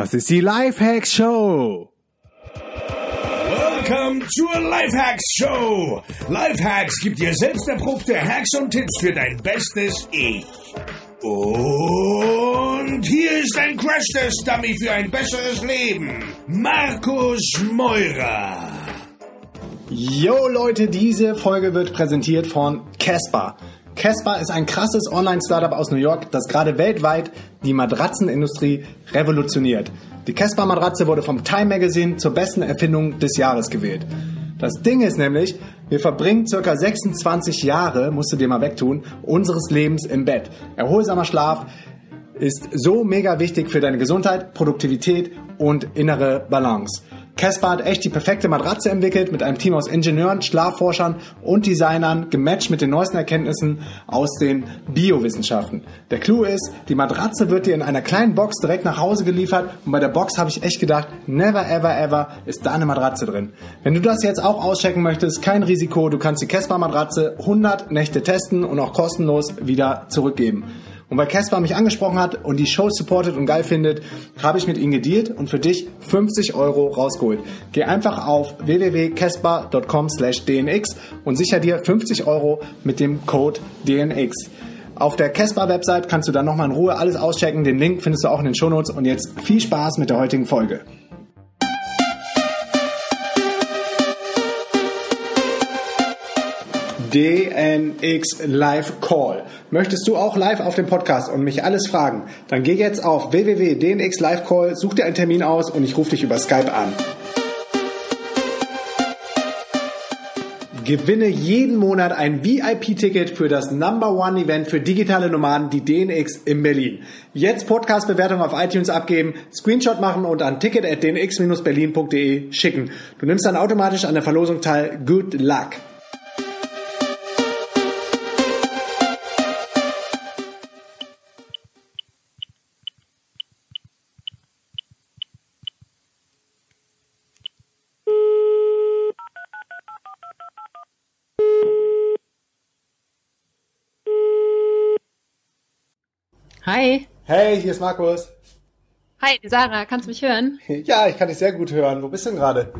Das ist die Lifehacks Show. Willkommen zur Lifehacks Show. Lifehacks gibt dir selbst erprobte Hacks und Tipps für dein bestes Ich. Und hier ist ein Crash-Test-Dummy für ein besseres Leben. Markus Meurer. Yo Leute, diese Folge wird präsentiert von Casper. Casper ist ein krasses Online-Startup aus New York, das gerade weltweit die Matratzenindustrie revolutioniert. Die Casper-Matratze wurde vom Time Magazine zur besten Erfindung des Jahres gewählt. Das Ding ist nämlich, wir verbringen circa 26 Jahre, musst du dir mal wegtun, unseres Lebens im Bett. Erholsamer Schlaf ist so mega wichtig für deine Gesundheit, Produktivität und innere Balance. Casper hat echt die perfekte Matratze entwickelt mit einem Team aus Ingenieuren, Schlafforschern und Designern, gematcht mit den neuesten Erkenntnissen aus den Biowissenschaften. Der Clou ist, die Matratze wird dir in einer kleinen Box direkt nach Hause geliefert und bei der Box habe ich echt gedacht, never ever ever ist da eine Matratze drin. Wenn du das jetzt auch auschecken möchtest, kein Risiko, du kannst die Casper Matratze 100 Nächte testen und auch kostenlos wieder zurückgeben. Und weil Casper mich angesprochen hat und die Show supportet und geil findet, habe ich mit ihnen gedealt und für dich 50 Euro rausgeholt. Geh einfach auf www.casper.com slash dnx und sicher dir 50 Euro mit dem Code DNX. Auf der Casper-Website kannst du dann nochmal in Ruhe alles auschecken. Den Link findest du auch in den Shownotes. Und jetzt viel Spaß mit der heutigen Folge. DNX Live Call. Möchtest du auch live auf dem Podcast und mich alles fragen? Dann geh jetzt auf www.dnx Live Call, such dir einen Termin aus und ich rufe dich über Skype an. Gewinne jeden Monat ein VIP-Ticket für das Number One Event für digitale Nomaden, die DNX in Berlin. Jetzt Podcast-Bewertung auf iTunes abgeben, Screenshot machen und an ticket.dnx-berlin.de schicken. Du nimmst dann automatisch an der Verlosung teil. Good luck! Hi. Hey, hier ist Markus. Hi, Sarah, kannst du mich hören? Ja, ich kann dich sehr gut hören. Wo bist du denn gerade?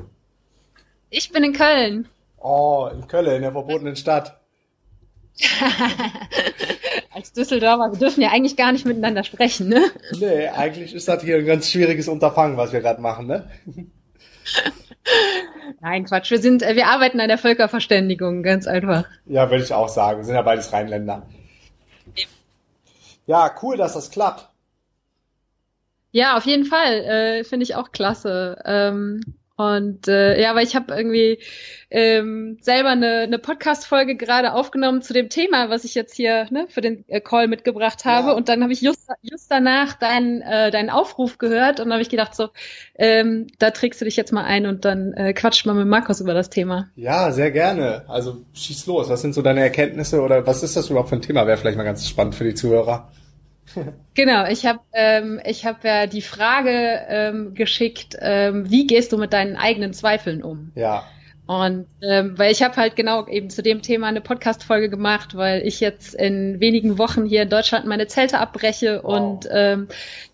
Ich bin in Köln. Oh, in Köln, in der verbotenen Stadt. Als Düsseldorfer, wir dürfen ja eigentlich gar nicht miteinander sprechen, ne? Nee, eigentlich ist das hier ein ganz schwieriges Unterfangen, was wir gerade machen, ne? Nein, Quatsch. Wir sind, äh, wir arbeiten an der Völkerverständigung, ganz einfach. Ja, würde ich auch sagen. Wir sind ja beides Rheinländer. Ja, cool, dass das klappt. Ja, auf jeden Fall. Äh, Finde ich auch klasse. Ähm, und äh, ja, weil ich habe irgendwie ähm, selber eine, eine Podcast-Folge gerade aufgenommen zu dem Thema, was ich jetzt hier ne, für den äh, Call mitgebracht habe. Ja. Und dann habe ich just, just danach deinen äh, deinen Aufruf gehört und habe ich gedacht, so, ähm, da trägst du dich jetzt mal ein und dann äh, quatscht mal mit Markus über das Thema. Ja, sehr gerne. Also schieß los. Was sind so deine Erkenntnisse oder was ist das überhaupt für ein Thema? Wäre vielleicht mal ganz spannend für die Zuhörer. Genau, ich habe ähm, ich hab ja die Frage ähm, geschickt, ähm, wie gehst du mit deinen eigenen Zweifeln um? Ja. Und ähm, weil ich habe halt genau eben zu dem Thema eine Podcast-Folge gemacht, weil ich jetzt in wenigen Wochen hier in Deutschland meine Zelte abbreche wow. und ähm,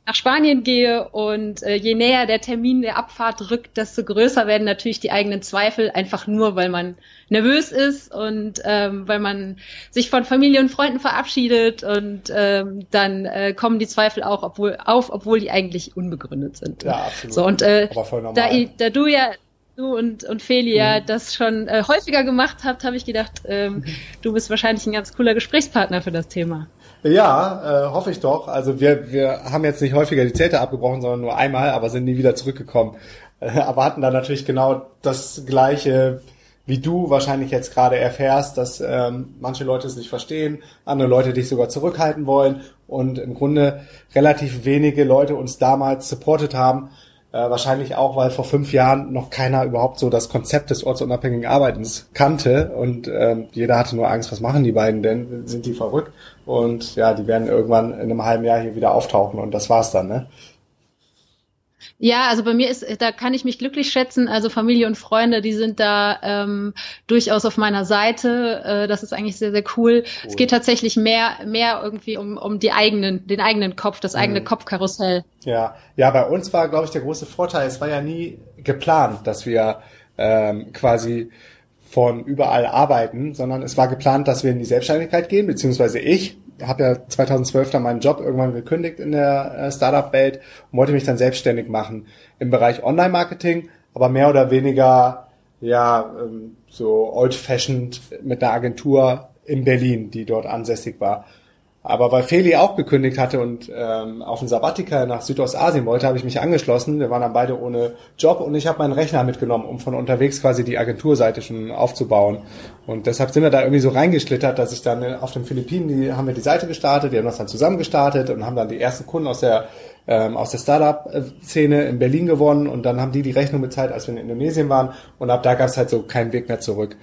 nach Spanien gehe und äh, je näher der Termin der Abfahrt rückt, desto größer werden natürlich die eigenen Zweifel, einfach nur weil man nervös ist und ähm, weil man sich von Familie und Freunden verabschiedet und ähm, dann äh, kommen die Zweifel auch obwohl, auf, obwohl die eigentlich unbegründet sind. Ja, absolut. So, und äh, da, da du ja du und, und Feli ja mhm. das schon äh, häufiger gemacht habt, habe ich gedacht, ähm, du bist wahrscheinlich ein ganz cooler Gesprächspartner für das Thema. Ja, äh, hoffe ich doch. Also wir, wir haben jetzt nicht häufiger die Zelte abgebrochen, sondern nur einmal, aber sind nie wieder zurückgekommen. Äh, aber hatten dann natürlich genau das gleiche, wie du wahrscheinlich jetzt gerade erfährst, dass ähm, manche Leute es nicht verstehen, andere Leute dich sogar zurückhalten wollen und im Grunde relativ wenige Leute uns damals supportet haben, äh, wahrscheinlich auch, weil vor fünf Jahren noch keiner überhaupt so das Konzept des ortsunabhängigen Arbeitens kannte und ähm, jeder hatte nur Angst, was machen die beiden denn? Sind die verrückt? Und ja, die werden irgendwann in einem halben Jahr hier wieder auftauchen und das war's dann, ne? Ja, also bei mir ist, da kann ich mich glücklich schätzen. Also Familie und Freunde, die sind da ähm, durchaus auf meiner Seite. Äh, das ist eigentlich sehr, sehr cool. cool. Es geht tatsächlich mehr, mehr irgendwie um, um die eigenen, den eigenen Kopf, das eigene mhm. Kopfkarussell. Ja, ja, bei uns war, glaube ich, der große Vorteil. Es war ja nie geplant, dass wir ähm, quasi von überall arbeiten, sondern es war geplant, dass wir in die Selbstständigkeit gehen, beziehungsweise ich habe ja 2012 dann meinen Job irgendwann gekündigt in der äh, Startup-Welt und wollte mich dann selbstständig machen im Bereich Online-Marketing, aber mehr oder weniger ja ähm, so old-fashioned mit einer Agentur in Berlin, die dort ansässig war. Aber weil Feli auch gekündigt hatte und ähm, auf ein Sabbatiker nach Südostasien wollte, habe ich mich angeschlossen. Wir waren dann beide ohne Job und ich habe meinen Rechner mitgenommen, um von unterwegs quasi die Agenturseite schon aufzubauen. Und deshalb sind wir da irgendwie so reingeschlittert, dass ich dann auf den Philippinen, die haben wir die Seite gestartet, die haben das dann zusammen gestartet und haben dann die ersten Kunden aus der ähm, aus der Startup-Szene in Berlin gewonnen und dann haben die die Rechnung bezahlt, als wir in Indonesien waren und ab da gab es halt so keinen Weg mehr zurück.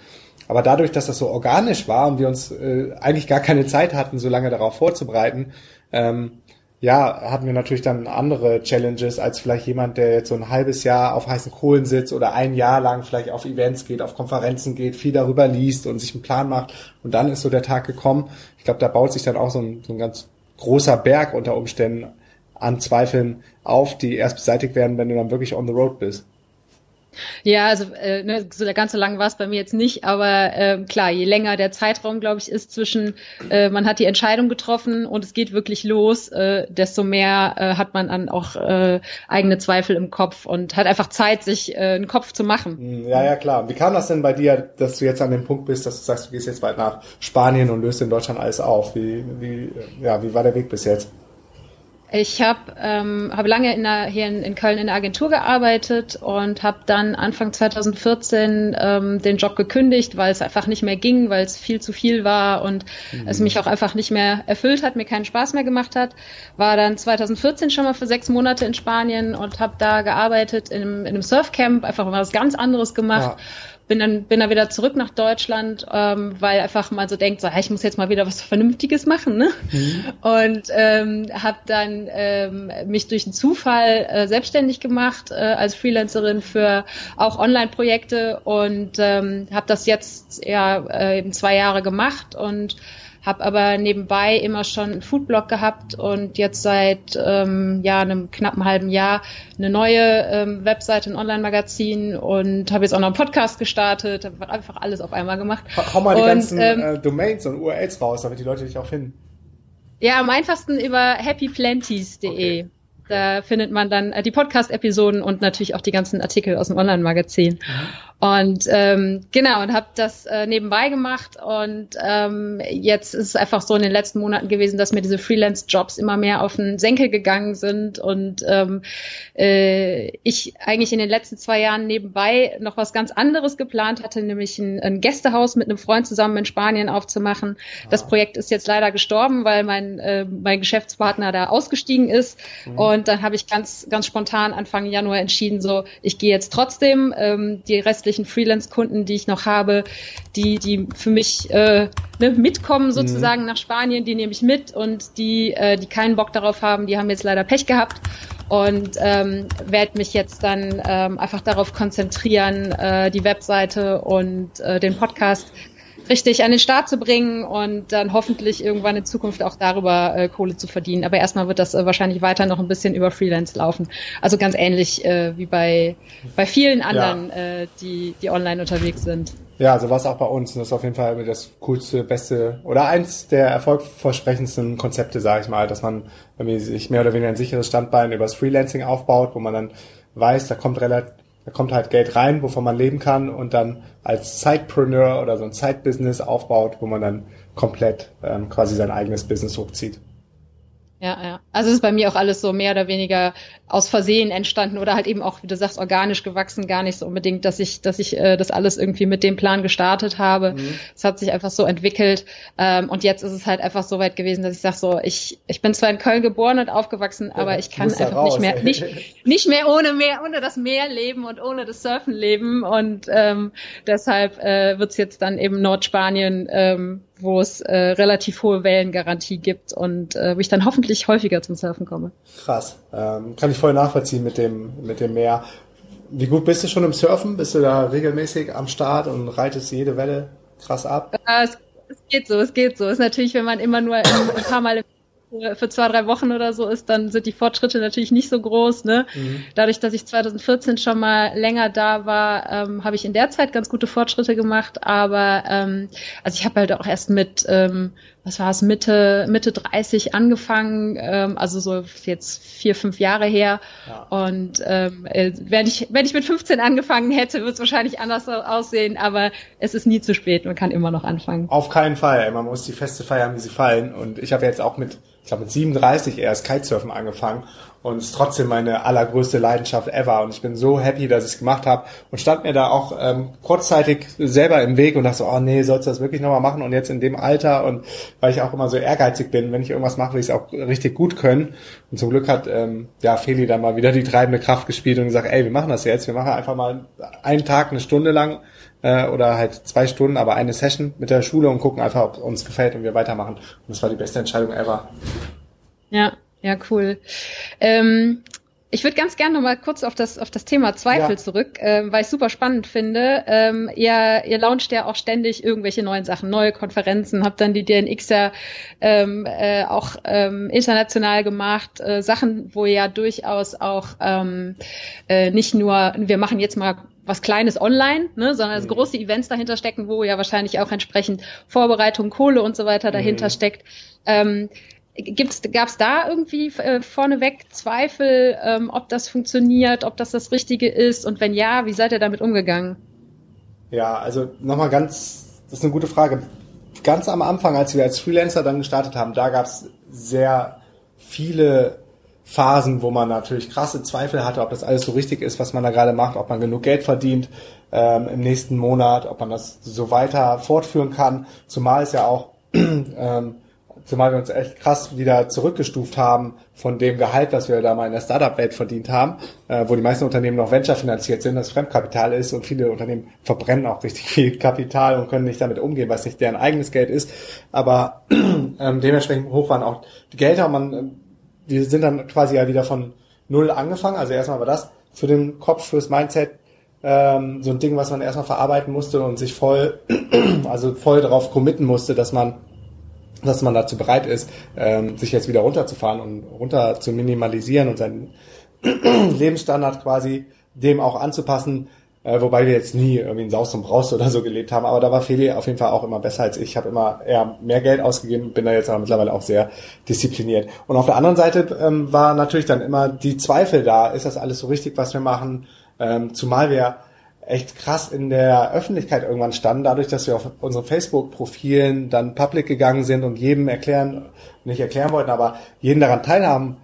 Aber dadurch, dass das so organisch war und wir uns äh, eigentlich gar keine Zeit hatten, so lange darauf vorzubereiten, ähm, ja, hatten wir natürlich dann andere Challenges als vielleicht jemand, der jetzt so ein halbes Jahr auf heißen Kohlen sitzt oder ein Jahr lang vielleicht auf Events geht, auf Konferenzen geht, viel darüber liest und sich einen Plan macht. Und dann ist so der Tag gekommen. Ich glaube, da baut sich dann auch so ein, so ein ganz großer Berg unter Umständen an Zweifeln auf, die erst beseitigt werden, wenn du dann wirklich on the road bist. Ja, also äh, ne, so der ganze lang war es bei mir jetzt nicht, aber äh, klar, je länger der Zeitraum, glaube ich, ist zwischen, äh, man hat die Entscheidung getroffen und es geht wirklich los, äh, desto mehr äh, hat man dann auch äh, eigene Zweifel im Kopf und hat einfach Zeit, sich äh, einen Kopf zu machen. Hm, ja, ja, klar. Wie kam das denn bei dir, dass du jetzt an dem Punkt bist, dass du sagst, du gehst jetzt bald nach Spanien und löst in Deutschland alles auf? Wie, wie, ja, wie war der Weg bis jetzt? Ich habe ähm, hab lange in der, hier in, in Köln in der Agentur gearbeitet und habe dann Anfang 2014 ähm, den Job gekündigt, weil es einfach nicht mehr ging, weil es viel zu viel war und mhm. es mich auch einfach nicht mehr erfüllt hat, mir keinen Spaß mehr gemacht hat. War dann 2014 schon mal für sechs Monate in Spanien und habe da gearbeitet in einem, in einem Surfcamp, einfach mal was ganz anderes gemacht. Ja bin dann bin dann wieder zurück nach Deutschland, ähm, weil einfach mal so denkt, so, hey, ich muss jetzt mal wieder was Vernünftiges machen, ne? Mhm. Und ähm, habe dann ähm, mich durch einen Zufall äh, selbstständig gemacht äh, als Freelancerin für auch Online-Projekte und ähm, habe das jetzt ja äh, eben zwei Jahre gemacht und habe aber nebenbei immer schon einen Foodblog gehabt und jetzt seit ähm, ja einem knappen halben Jahr eine neue ähm, Webseite, ein Online-Magazin und habe jetzt auch noch einen Podcast gestartet, habe einfach alles auf einmal gemacht. Hau mal die und, ganzen ähm, äh, Domains und URLs raus, damit die Leute dich auch finden. Ja, am einfachsten über happyplanties.de. Okay. Da findet man dann äh, die Podcast-Episoden und natürlich auch die ganzen Artikel aus dem Online-Magazin. Mhm. Und ähm, genau, und habe das äh, nebenbei gemacht. Und ähm, jetzt ist es einfach so in den letzten Monaten gewesen, dass mir diese Freelance-Jobs immer mehr auf den Senkel gegangen sind. Und ähm, äh, ich eigentlich in den letzten zwei Jahren nebenbei noch was ganz anderes geplant hatte, nämlich ein, ein Gästehaus mit einem Freund zusammen in Spanien aufzumachen. Ah. Das Projekt ist jetzt leider gestorben, weil mein, äh, mein Geschäftspartner da ausgestiegen ist. Mhm. Und dann habe ich ganz, ganz spontan Anfang Januar entschieden, so, ich gehe jetzt trotzdem ähm, die restlichen restlichen Freelance-Kunden, die ich noch habe, die, die für mich äh, ne, mitkommen mhm. sozusagen mhm. nach Spanien, die nehme ich mit und die, äh, die keinen Bock darauf haben, die haben jetzt leider Pech gehabt und ähm, werde mich jetzt dann ähm, einfach darauf konzentrieren, äh, die Webseite und äh, den Podcast richtig an den Start zu bringen und dann hoffentlich irgendwann in Zukunft auch darüber äh, Kohle zu verdienen. Aber erstmal wird das äh, wahrscheinlich weiter noch ein bisschen über Freelance laufen. Also ganz ähnlich äh, wie bei, bei vielen anderen, ja. äh, die, die online unterwegs sind. Ja, so war es auch bei uns. Und das ist auf jeden Fall das coolste, beste oder eins der erfolgversprechendsten Konzepte, sage ich mal, dass man sich mehr oder weniger ein sicheres Standbein übers Freelancing aufbaut, wo man dann weiß, da kommt relativ da kommt halt Geld rein, wovon man leben kann und dann als Zeitpreneur oder so ein Zeitbusiness aufbaut, wo man dann komplett ähm, quasi sein eigenes Business hochzieht. Ja, ja. Also es ist bei mir auch alles so mehr oder weniger aus Versehen entstanden oder halt eben auch, wie du sagst, organisch gewachsen, gar nicht so unbedingt, dass ich, dass ich äh, das alles irgendwie mit dem Plan gestartet habe. Mhm. Es hat sich einfach so entwickelt. Ähm, und jetzt ist es halt einfach so weit gewesen, dass ich sage so, ich, ich bin zwar in Köln geboren und aufgewachsen, ja, aber ich kann einfach raus, nicht mehr, nicht, nicht mehr ohne mehr, ohne das Meer leben und ohne das Surfen leben. Und ähm, deshalb äh, wird jetzt dann eben Nordspanien ähm, wo es äh, relativ hohe Wellengarantie gibt und äh, wo ich dann hoffentlich häufiger zum Surfen komme. Krass, ähm, kann ich voll nachvollziehen mit dem mit dem Meer. Wie gut bist du schon im Surfen? Bist du da regelmäßig am Start und reitest jede Welle krass ab? Äh, es, es geht so, es geht so. Es ist natürlich, wenn man immer nur ein, ein paar Mal im für zwei, drei Wochen oder so ist, dann sind die Fortschritte natürlich nicht so groß. Ne? Mhm. Dadurch, dass ich 2014 schon mal länger da war, ähm, habe ich in der Zeit ganz gute Fortschritte gemacht. Aber ähm, also ich habe halt auch erst mit, ähm, was war es, Mitte, Mitte 30 angefangen, ähm, also so jetzt vier, fünf Jahre her. Ja. Und ähm, äh, wenn ich, wenn ich mit 15 angefangen hätte, würde es wahrscheinlich anders aussehen, aber es ist nie zu spät, man kann immer noch anfangen. Auf keinen Fall. Man muss die Feste feiern, wie sie fallen. Und ich habe jetzt auch mit ich glaube mit 37 erst Kitesurfen angefangen und ist trotzdem meine allergrößte Leidenschaft ever. Und ich bin so happy, dass ich es gemacht habe und stand mir da auch ähm, kurzzeitig selber im Weg und dachte so, oh nee, sollst du das wirklich nochmal machen? Und jetzt in dem Alter und weil ich auch immer so ehrgeizig bin, wenn ich irgendwas mache, will ich es auch richtig gut können. Und zum Glück hat ähm, ja Feli dann mal wieder die treibende Kraft gespielt und gesagt, ey, wir machen das jetzt, wir machen einfach mal einen Tag, eine Stunde lang äh, oder halt zwei Stunden, aber eine Session mit der Schule und gucken einfach, ob uns gefällt und wir weitermachen. Und das war die beste Entscheidung ever. Ja, ja, cool. Ähm, ich würde ganz gerne noch mal kurz auf das auf das Thema Zweifel ja. zurück, äh, weil ich super spannend finde. Ähm, ihr ihr launcht ja auch ständig irgendwelche neuen Sachen, neue Konferenzen, habt dann die DNX ja ähm, äh, auch ähm, international gemacht, äh, Sachen, wo ja durchaus auch ähm, äh, nicht nur wir machen jetzt mal was Kleines online, ne, sondern mhm. große Events dahinter stecken, wo ja wahrscheinlich auch entsprechend Vorbereitung, Kohle und so weiter dahinter mhm. steckt. Ähm, Gab es da irgendwie äh, vorneweg Zweifel, ähm, ob das funktioniert, ob das das Richtige ist und wenn ja, wie seid ihr damit umgegangen? Ja, also nochmal ganz, das ist eine gute Frage. Ganz am Anfang, als wir als Freelancer dann gestartet haben, da gab es sehr viele Phasen, wo man natürlich krasse Zweifel hatte, ob das alles so richtig ist, was man da gerade macht, ob man genug Geld verdient ähm, im nächsten Monat, ob man das so weiter fortführen kann. Zumal es ja auch, ähm, zumal wir uns echt krass wieder zurückgestuft haben von dem Gehalt, was wir da mal in der Startup-Welt verdient haben, äh, wo die meisten Unternehmen noch Venture finanziert sind, das Fremdkapital ist und viele Unternehmen verbrennen auch richtig viel Kapital und können nicht damit umgehen, was nicht deren eigenes Geld ist. Aber ähm, dementsprechend hoch waren auch die Gelder. Man ähm, wir sind dann quasi ja wieder von null angefangen. Also erstmal war das für den Kopf, fürs Mindset ähm, so ein Ding, was man erstmal verarbeiten musste und sich voll, also voll darauf committen musste, dass man dass man dazu bereit ist, ähm, sich jetzt wieder runterzufahren und runter zu minimalisieren und seinen Lebensstandard quasi dem auch anzupassen, äh, wobei wir jetzt nie irgendwie in Saus und Braus oder so gelebt haben, aber da war Feli auf jeden Fall auch immer besser als ich. Ich habe immer eher mehr Geld ausgegeben, bin da jetzt aber mittlerweile auch sehr diszipliniert. Und auf der anderen Seite ähm, war natürlich dann immer die Zweifel da, ist das alles so richtig, was wir machen? Ähm, zumal wir echt krass in der Öffentlichkeit irgendwann standen, dadurch, dass wir auf unseren Facebook-Profilen dann public gegangen sind und jedem erklären, nicht erklären wollten, aber jeden daran teilhaben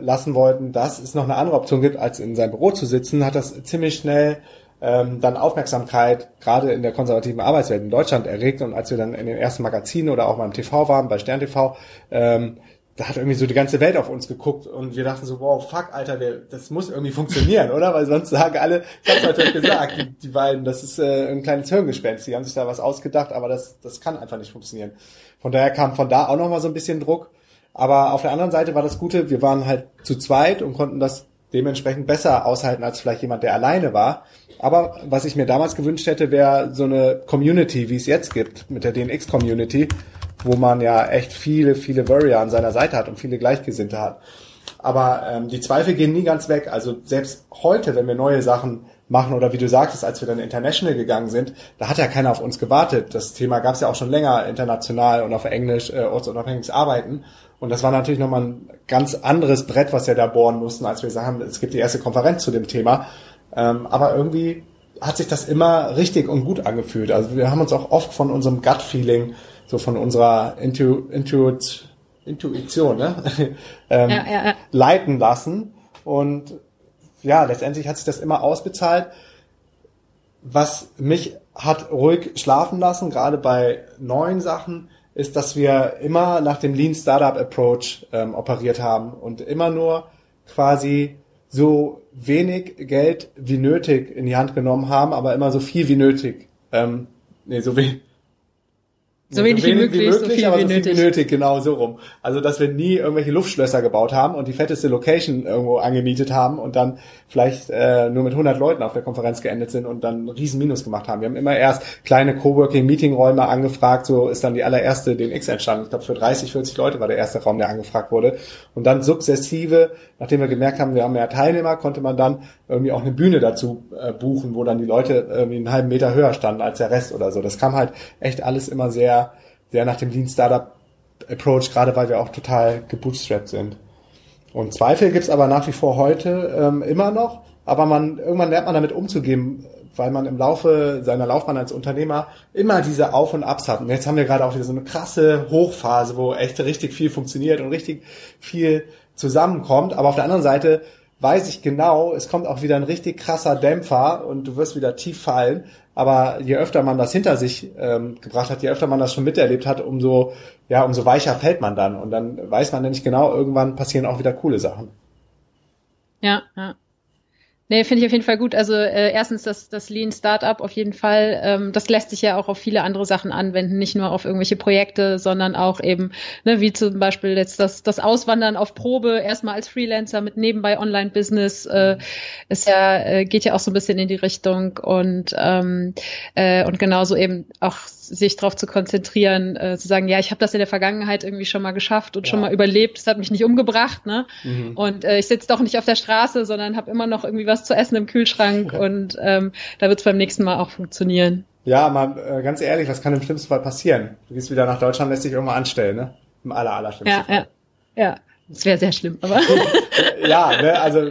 lassen wollten, dass es noch eine andere Option gibt, als in seinem Büro zu sitzen, hat das ziemlich schnell ähm, dann Aufmerksamkeit gerade in der konservativen Arbeitswelt in Deutschland erregt. Und als wir dann in den ersten Magazinen oder auch mal im TV waren, bei Stern TV, ähm, da hat irgendwie so die ganze Welt auf uns geguckt und wir dachten so, wow, fuck, Alter, wir, das muss irgendwie funktionieren, oder? Weil sonst sagen alle, ich hab's heute gesagt, die, die beiden, das ist äh, ein kleines Hirngespenst, die haben sich da was ausgedacht, aber das, das kann einfach nicht funktionieren. Von daher kam von da auch nochmal so ein bisschen Druck. Aber auf der anderen Seite war das Gute, wir waren halt zu zweit und konnten das dementsprechend besser aushalten als vielleicht jemand, der alleine war. Aber was ich mir damals gewünscht hätte, wäre so eine Community, wie es jetzt gibt, mit der DNX-Community, wo man ja echt viele, viele Warrior an seiner Seite hat und viele Gleichgesinnte hat. Aber ähm, die Zweifel gehen nie ganz weg. Also selbst heute, wenn wir neue Sachen machen oder wie du sagtest, als wir dann international gegangen sind, da hat ja keiner auf uns gewartet. Das Thema gab es ja auch schon länger international und auf Englisch äh, ortsunabhängiges Arbeiten. Und das war natürlich nochmal ein ganz anderes Brett, was wir da bohren mussten, als wir sagen, es gibt die erste Konferenz zu dem Thema. Ähm, aber irgendwie hat sich das immer richtig und gut angefühlt. Also wir haben uns auch oft von unserem Gut-Feeling, so von unserer Intu Intu Intuition, ne? ähm, ja, ja, ja. leiten lassen. Und ja, letztendlich hat sich das immer ausbezahlt. Was mich hat ruhig schlafen lassen, gerade bei neuen Sachen, ist, dass wir immer nach dem Lean Startup Approach ähm, operiert haben und immer nur quasi so wenig Geld wie nötig in die Hand genommen haben, aber immer so viel wie nötig. Ähm, nee, so wenig So wenig, so wenig, wie möglich, wie möglich so viel aber wie so viel nötig. wie nötig, genau so rum. Also, dass wir nie irgendwelche Luftschlösser gebaut haben und die fetteste Location irgendwo angemietet haben und dann vielleicht äh, nur mit 100 Leuten auf der Konferenz geendet sind und dann einen riesen Minus gemacht haben. Wir haben immer erst kleine Coworking-Meeting-Räume angefragt, so ist dann die allererste DNX entstanden. Ich glaube, für 30, 40 Leute war der erste Raum, der angefragt wurde. Und dann sukzessive, nachdem wir gemerkt haben, wir haben mehr Teilnehmer, konnte man dann irgendwie auch eine Bühne dazu äh, buchen, wo dann die Leute irgendwie einen halben Meter höher standen als der Rest oder so. Das kam halt echt alles immer sehr, sehr nach dem Lean Startup Approach, gerade weil wir auch total gebootstrapped sind. Und Zweifel gibt's aber nach wie vor heute ähm, immer noch, aber man irgendwann lernt man damit umzugehen, weil man im Laufe seiner Laufbahn als Unternehmer immer diese Auf und Abs hat. Und jetzt haben wir gerade auch wieder so eine krasse Hochphase, wo echt richtig viel funktioniert und richtig viel zusammenkommt. Aber auf der anderen Seite weiß ich genau, es kommt auch wieder ein richtig krasser Dämpfer und du wirst wieder tief fallen. Aber je öfter man das hinter sich ähm, gebracht hat, je öfter man das schon miterlebt hat, umso, ja, umso weicher fällt man dann. Und dann weiß man nämlich genau, irgendwann passieren auch wieder coole Sachen. Ja, ja. Nee, finde ich auf jeden Fall gut. Also äh, erstens das, das Lean Startup auf jeden Fall. Ähm, das lässt sich ja auch auf viele andere Sachen anwenden, nicht nur auf irgendwelche Projekte, sondern auch eben, ne, wie zum Beispiel jetzt das, das Auswandern auf Probe, erstmal als Freelancer mit nebenbei Online-Business, äh, ist ja, äh, geht ja auch so ein bisschen in die Richtung und, ähm, äh, und genauso eben auch sich darauf zu konzentrieren, äh, zu sagen, ja, ich habe das in der Vergangenheit irgendwie schon mal geschafft und ja. schon mal überlebt, es hat mich nicht umgebracht, ne? Mhm. Und äh, ich sitze doch nicht auf der Straße, sondern habe immer noch irgendwie was zu essen im Kühlschrank und ähm, da wird es beim nächsten Mal auch funktionieren. Ja, mal äh, ganz ehrlich, was kann im schlimmsten Fall passieren? Du gehst wieder nach Deutschland, lässt dich irgendwann anstellen, ne? Im aller, aller schlimmsten ja, Fall. Ja, ja. Das wäre sehr schlimm, aber. ja, ne, also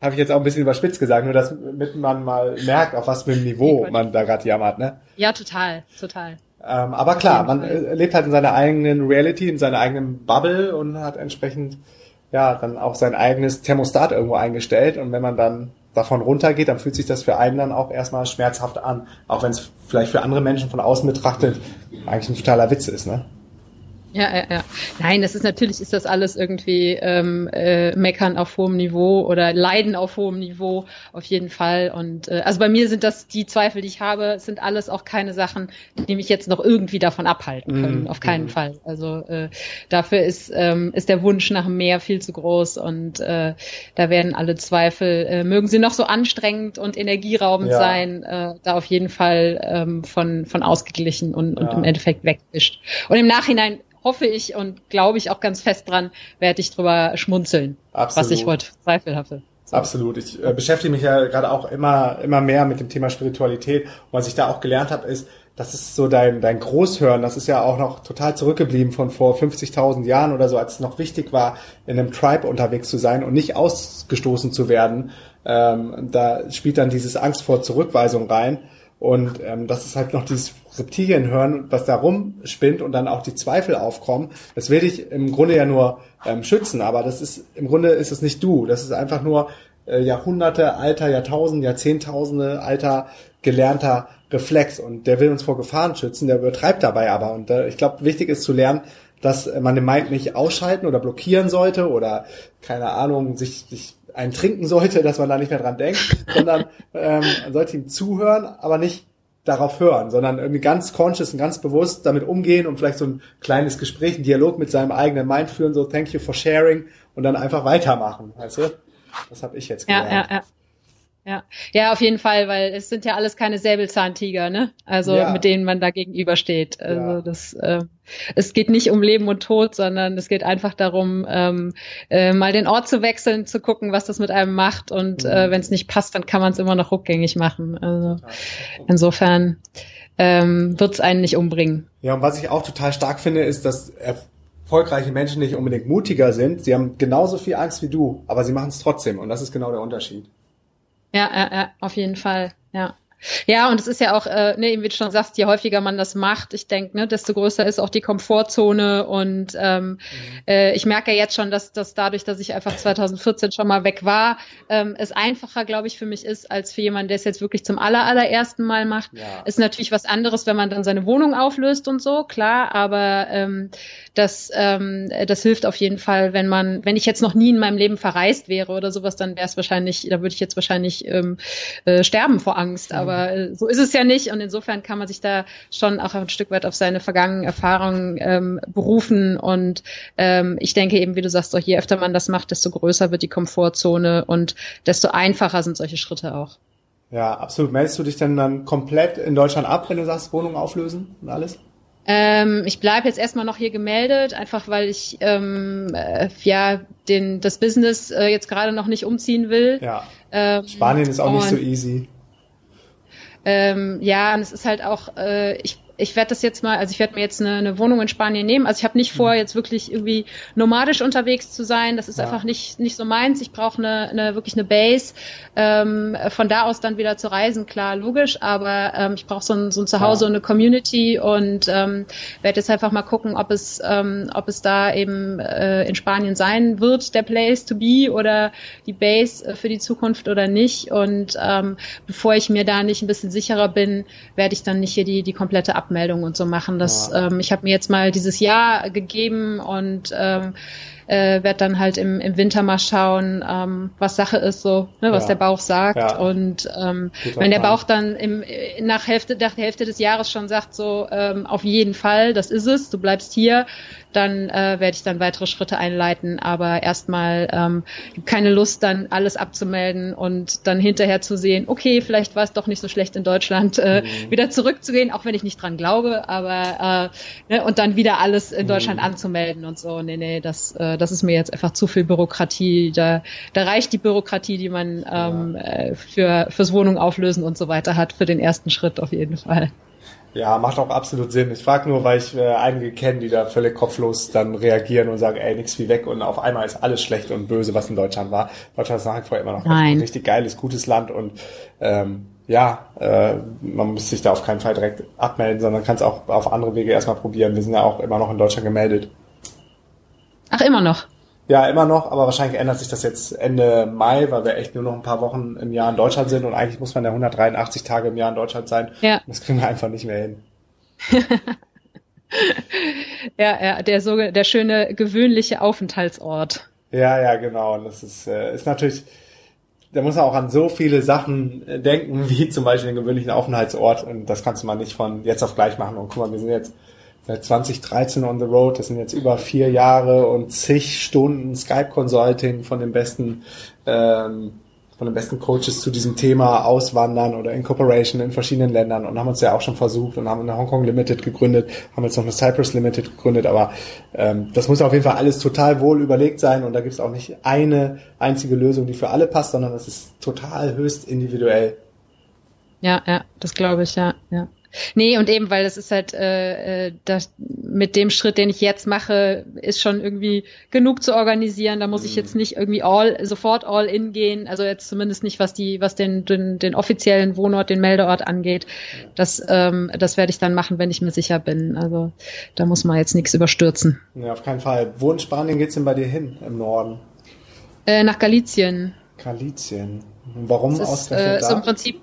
habe ich jetzt auch ein bisschen überspitzt gesagt, nur damit man mal merkt, auf was für einem Niveau man da gerade jammert, ne? Ja, total, total. Ähm, aber klar, man Fall. lebt halt in seiner eigenen Reality, in seiner eigenen Bubble und hat entsprechend ja dann auch sein eigenes Thermostat irgendwo eingestellt und wenn man dann davon runtergeht, dann fühlt sich das für einen dann auch erstmal schmerzhaft an, auch wenn es vielleicht für andere Menschen von außen betrachtet eigentlich ein totaler Witz ist, ne? Ja, ja, ja. Nein, das ist natürlich ist das alles irgendwie ähm, äh, meckern auf hohem Niveau oder leiden auf hohem Niveau auf jeden Fall. Und äh, also bei mir sind das die Zweifel, die ich habe, sind alles auch keine Sachen, die mich jetzt noch irgendwie davon abhalten können. Mm, auf keinen mm. Fall. Also äh, dafür ist ähm, ist der Wunsch nach mehr viel zu groß und äh, da werden alle Zweifel, äh, mögen sie noch so anstrengend und energieraubend ja. sein, äh, da auf jeden Fall ähm, von von ausgeglichen und, und ja. im Endeffekt wegwischt. Und im Nachhinein hoffe ich und glaube ich auch ganz fest dran, werde ich drüber schmunzeln, Absolut. was ich heute Zweifel habe. So. Absolut. Ich äh, beschäftige mich ja gerade auch immer, immer mehr mit dem Thema Spiritualität. Und was ich da auch gelernt habe, ist, das ist so dein, dein Großhören, das ist ja auch noch total zurückgeblieben von vor 50.000 Jahren oder so, als es noch wichtig war, in einem Tribe unterwegs zu sein und nicht ausgestoßen zu werden. Ähm, da spielt dann dieses Angst vor Zurückweisung rein. Und ähm, das ist halt noch dieses Reptilien hören, was da rumspinnt und dann auch die Zweifel aufkommen. Das will dich im Grunde ja nur ähm, schützen, aber das ist im Grunde ist es nicht du. Das ist einfach nur äh, Jahrhunderte alter, Jahrtausende, Jahrzehntausende alter gelernter Reflex und der will uns vor Gefahren schützen, der übertreibt dabei aber. Und äh, ich glaube, wichtig ist zu lernen, dass man den Mind nicht ausschalten oder blockieren sollte oder keine Ahnung, sich, sich einen trinken sollte, dass man da nicht mehr dran denkt, sondern ähm, man sollte ihm zuhören, aber nicht darauf hören, sondern irgendwie ganz conscious und ganz bewusst damit umgehen und vielleicht so ein kleines Gespräch, einen Dialog mit seinem eigenen Mind führen, so thank you for sharing und dann einfach weitermachen, weißt du? Das habe ich jetzt gelernt. Ja, ja, ja. Ja. ja, auf jeden Fall, weil es sind ja alles keine Säbelzahntiger, ne? Also ja. mit denen man da gegenübersteht. Also ja. das, äh, es geht nicht um Leben und Tod, sondern es geht einfach darum, ähm, äh, mal den Ort zu wechseln, zu gucken, was das mit einem macht und mhm. äh, wenn es nicht passt, dann kann man es immer noch rückgängig machen. Also insofern ähm, wird es einen nicht umbringen. Ja, und was ich auch total stark finde, ist, dass erfolgreiche Menschen nicht unbedingt mutiger sind. Sie haben genauso viel Angst wie du, aber sie machen es trotzdem und das ist genau der Unterschied. Ja, ja, ja, auf jeden Fall, ja. Ja, und es ist ja auch, äh, ne, wie du schon sagst, je häufiger man das macht, ich denke, ne, desto größer ist auch die Komfortzone. Und ähm, mhm. äh, ich merke ja jetzt schon, dass, dass dadurch, dass ich einfach 2014 schon mal weg war, ähm, es einfacher, glaube ich, für mich ist, als für jemanden, der es jetzt wirklich zum aller, allerersten Mal macht. Ja. Ist natürlich was anderes, wenn man dann seine Wohnung auflöst und so, klar, aber ähm, das, ähm, das hilft auf jeden Fall, wenn man, wenn ich jetzt noch nie in meinem Leben verreist wäre oder sowas, dann wäre es wahrscheinlich, da würde ich jetzt wahrscheinlich ähm, äh, sterben vor Angst. Aber Aber äh, so ist es ja nicht und insofern kann man sich da schon auch ein Stück weit auf seine vergangenen Erfahrungen ähm, berufen und ähm, ich denke eben, wie du sagst, so je öfter man das macht, desto größer wird die Komfortzone und desto einfacher sind solche Schritte auch. Ja, absolut. Meldest du dich denn dann komplett in Deutschland ab, wenn du sagst, Wohnung auflösen und alles? Ähm, ich bleibe jetzt erstmal noch hier gemeldet, einfach weil ich ähm, äh, ja den das Business äh, jetzt gerade noch nicht umziehen will. Ja. Ähm, Spanien ist auch nicht so easy. Ähm, ja, und es ist halt auch, äh, ich ich werde das jetzt mal, also ich werde mir jetzt eine, eine Wohnung in Spanien nehmen. Also ich habe nicht vor, mhm. jetzt wirklich irgendwie nomadisch unterwegs zu sein. Das ist ja. einfach nicht nicht so meins. Ich brauche eine, eine wirklich eine Base. Ähm, von da aus dann wieder zu reisen, klar, logisch. Aber ähm, ich brauche so ein, so ein Zuhause ja. und eine Community und ähm, werde jetzt einfach mal gucken, ob es ähm, ob es da eben äh, in Spanien sein wird, der Place to be oder die Base äh, für die Zukunft oder nicht. Und ähm, bevor ich mir da nicht ein bisschen sicherer bin, werde ich dann nicht hier die die komplette Ab Abmeldungen und so machen. Das, ja. ähm, ich habe mir jetzt mal dieses Jahr gegeben und ähm, äh, werde dann halt im, im Winter mal schauen, ähm, was Sache ist, so, ne, was ja. der Bauch sagt. Ja. Und ähm, wenn der Bauch dann im, nach, Hälfte, nach der Hälfte des Jahres schon sagt, so ähm, auf jeden Fall, das ist es, du bleibst hier, dann äh, werde ich dann weitere Schritte einleiten. Aber erstmal ähm, keine Lust, dann alles abzumelden und dann hinterher zu sehen, okay, vielleicht war es doch nicht so schlecht in Deutschland, äh, mhm. wieder zurückzugehen, auch wenn ich nicht dran glaube, aber äh, ne, und dann wieder alles in Deutschland mhm. anzumelden und so. Nee, nee, das, äh, das ist mir jetzt einfach zu viel Bürokratie. Da, da reicht die Bürokratie, die man ähm, ja. Äh, für fürs Wohnung auflösen und so weiter hat, für den ersten Schritt auf jeden Fall. Ja, macht auch absolut Sinn. Ich frage nur, weil ich äh, einige kenne, die da völlig kopflos dann reagieren und sagen, ey, nix wie weg und auf einmal ist alles schlecht und böse, was in Deutschland war. Deutschland ist nach wie vor immer noch ein richtig geiles, gutes Land und ähm, ja, äh, man muss sich da auf keinen Fall direkt abmelden, sondern kann es auch auf andere Wege erstmal probieren. Wir sind ja auch immer noch in Deutschland gemeldet. Ach, immer noch? Ja, immer noch, aber wahrscheinlich ändert sich das jetzt Ende Mai, weil wir echt nur noch ein paar Wochen im Jahr in Deutschland sind und eigentlich muss man ja 183 Tage im Jahr in Deutschland sein. Ja. Das kriegen wir einfach nicht mehr hin. ja, ja, der so der schöne gewöhnliche Aufenthaltsort. Ja, ja, genau. Und das ist, äh, ist natürlich, da muss man auch an so viele Sachen äh, denken, wie zum Beispiel den gewöhnlichen Aufenthaltsort. Und das kannst du mal nicht von jetzt auf gleich machen. Und guck mal, wir sind jetzt seit 2013 on the road. Das sind jetzt über vier Jahre und zig Stunden Skype Consulting von den besten ähm, von den besten Coaches zu diesem Thema Auswandern oder Incorporation in verschiedenen Ländern und haben uns ja auch schon versucht und haben eine Hongkong Limited gegründet, haben jetzt noch eine Cyprus Limited gegründet, aber ähm, das muss auf jeden Fall alles total wohl überlegt sein und da gibt es auch nicht eine einzige Lösung, die für alle passt, sondern es ist total höchst individuell. Ja, ja, das glaube ich, ja, ja. Nee, und eben, weil das ist halt, äh, äh, das, mit dem Schritt, den ich jetzt mache, ist schon irgendwie genug zu organisieren. Da muss ich jetzt nicht irgendwie all, sofort all in gehen. Also jetzt zumindest nicht, was die, was den, den, den offiziellen Wohnort, den Meldeort angeht. Das, ähm, das werde ich dann machen, wenn ich mir sicher bin. Also da muss man jetzt nichts überstürzen. Ja, auf keinen Fall. Wo in Spanien geht's denn bei dir hin im Norden? Äh, nach Galizien. Galizien. Warum das ist, ausgerechnet äh, da? So im Prinzip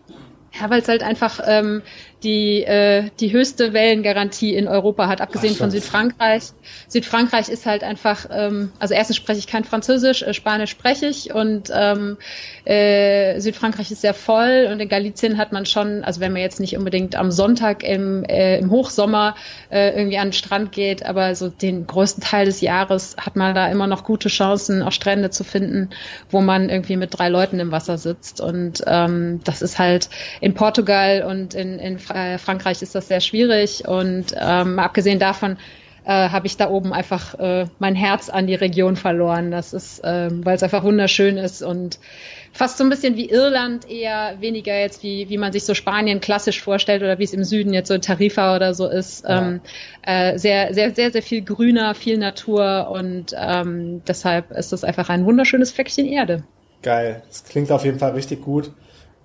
ja, weil es halt einfach ähm, die, äh, die höchste Wellengarantie in Europa hat, abgesehen Ach, von Südfrankreich. Südfrankreich ist halt einfach, ähm, also erstens spreche ich kein Französisch, äh, Spanisch spreche ich und ähm, äh, Südfrankreich ist sehr voll und in Galicien hat man schon, also wenn man jetzt nicht unbedingt am Sonntag im, äh, im Hochsommer äh, irgendwie an den Strand geht, aber so den größten Teil des Jahres hat man da immer noch gute Chancen, auch Strände zu finden, wo man irgendwie mit drei Leuten im Wasser sitzt und ähm, das ist halt in Portugal und in, in äh, Frankreich ist das sehr schwierig und ähm, abgesehen davon äh, habe ich da oben einfach äh, mein Herz an die Region verloren. Das ist, äh, weil es einfach wunderschön ist und fast so ein bisschen wie Irland, eher weniger jetzt wie, wie man sich so Spanien klassisch vorstellt oder wie es im Süden jetzt so Tarifa oder so ist. Ja. Ähm, äh, sehr, sehr, sehr, sehr viel grüner, viel Natur und ähm, deshalb ist das einfach ein wunderschönes Fleckchen Erde. Geil. Das klingt auf jeden Fall richtig gut.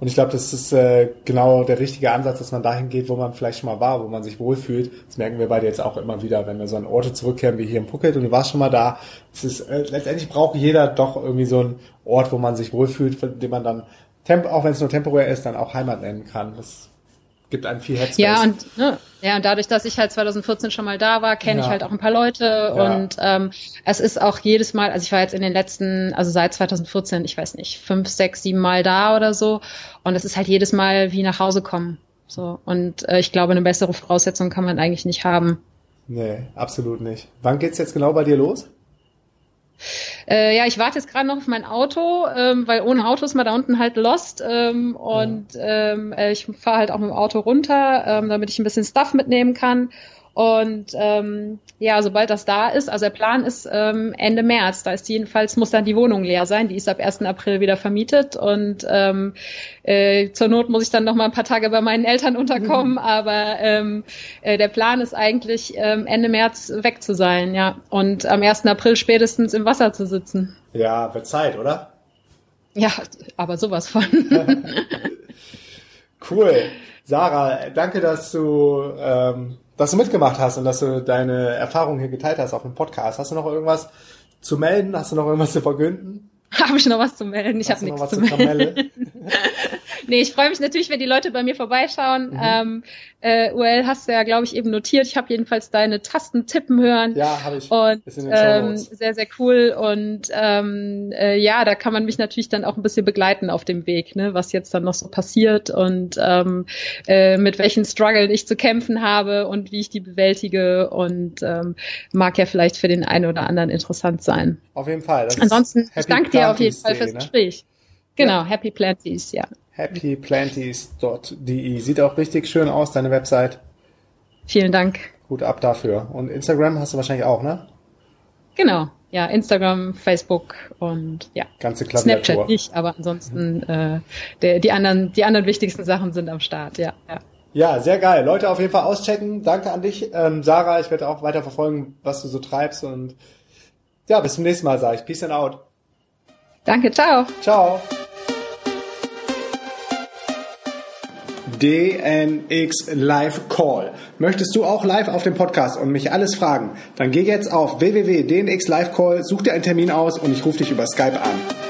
Und ich glaube, das ist äh, genau der richtige Ansatz, dass man dahin geht, wo man vielleicht schon mal war, wo man sich wohlfühlt. Das merken wir beide jetzt auch immer wieder, wenn wir so an Orte zurückkehren wie hier im Phuket und du warst schon mal da. Es ist, äh, letztendlich braucht jeder doch irgendwie so einen Ort, wo man sich wohlfühlt, den man dann, auch wenn es nur temporär ist, dann auch Heimat nennen kann. Das gibt einem viel Headspace. Ja, und, ne, ja, und dadurch, dass ich halt 2014 schon mal da war, kenne ja. ich halt auch ein paar Leute ja. und ähm, es ist auch jedes Mal, also ich war jetzt in den letzten, also seit 2014, ich weiß nicht, fünf, sechs, sieben Mal da oder so und es ist halt jedes Mal wie nach Hause kommen. So und äh, ich glaube, eine bessere Voraussetzung kann man eigentlich nicht haben. Nee, absolut nicht. Wann geht's jetzt genau bei dir los? Äh, ja, ich warte jetzt gerade noch auf mein Auto, ähm, weil ohne Auto ist man da unten halt lost. Ähm, und ja. ähm, äh, ich fahre halt auch mit dem Auto runter, ähm, damit ich ein bisschen Stuff mitnehmen kann. Und ähm, ja, sobald das da ist, also der Plan ist ähm, Ende März, da ist jedenfalls, muss dann die Wohnung leer sein, die ist ab 1. April wieder vermietet und ähm, äh, zur Not muss ich dann noch mal ein paar Tage bei meinen Eltern unterkommen, mhm. aber ähm, äh, der Plan ist eigentlich ähm, Ende März weg zu sein, ja, und am 1. April spätestens im Wasser zu sitzen. Ja, wird Zeit, oder? Ja, aber sowas von. cool. Sarah, danke, dass du ähm, dass du mitgemacht hast und dass du deine Erfahrungen hier geteilt hast auf dem Podcast. Hast du noch irgendwas zu melden? Hast du noch irgendwas zu verkünden? Habe ich noch was zu melden? Ich habe nichts zu melden. nee, ich freue mich natürlich, wenn die Leute bei mir vorbeischauen. Mhm. Ähm, äh, UL hast du ja, glaube ich, eben notiert. Ich habe jedenfalls deine Tasten tippen hören. Ja, habe ich. Und ähm, sehr, sehr cool. Und ähm, äh, ja, da kann man mich natürlich dann auch ein bisschen begleiten auf dem Weg, ne, was jetzt dann noch so passiert und ähm, äh, mit welchen Struggle ich zu kämpfen habe und wie ich die bewältige. Und ähm, mag ja vielleicht für den einen oder anderen interessant sein. Auf jeden Fall. Ansonsten, ich danke dir auf jeden Fall fürs ne? Gespräch. Genau, ja. Happy Planties, ja happyplanties.de. Sieht auch richtig schön aus, deine Website. Vielen Dank. Gut ab dafür. Und Instagram hast du wahrscheinlich auch, ne? Genau. Ja, Instagram, Facebook und ja. Ganze Klaviatur. Snapchat nicht, aber ansonsten äh, der, die anderen, die anderen wichtigsten Sachen sind am Start, ja, ja. Ja, sehr geil. Leute auf jeden Fall auschecken. Danke an dich, ähm, Sarah. Ich werde auch weiter verfolgen, was du so treibst und ja, bis zum nächsten Mal, sage ich. Peace and out. Danke, ciao. Ciao. DNX Live Call. Möchtest du auch live auf dem Podcast und mich alles fragen? Dann geh jetzt auf www.dnx Live Call, such dir einen Termin aus und ich rufe dich über Skype an.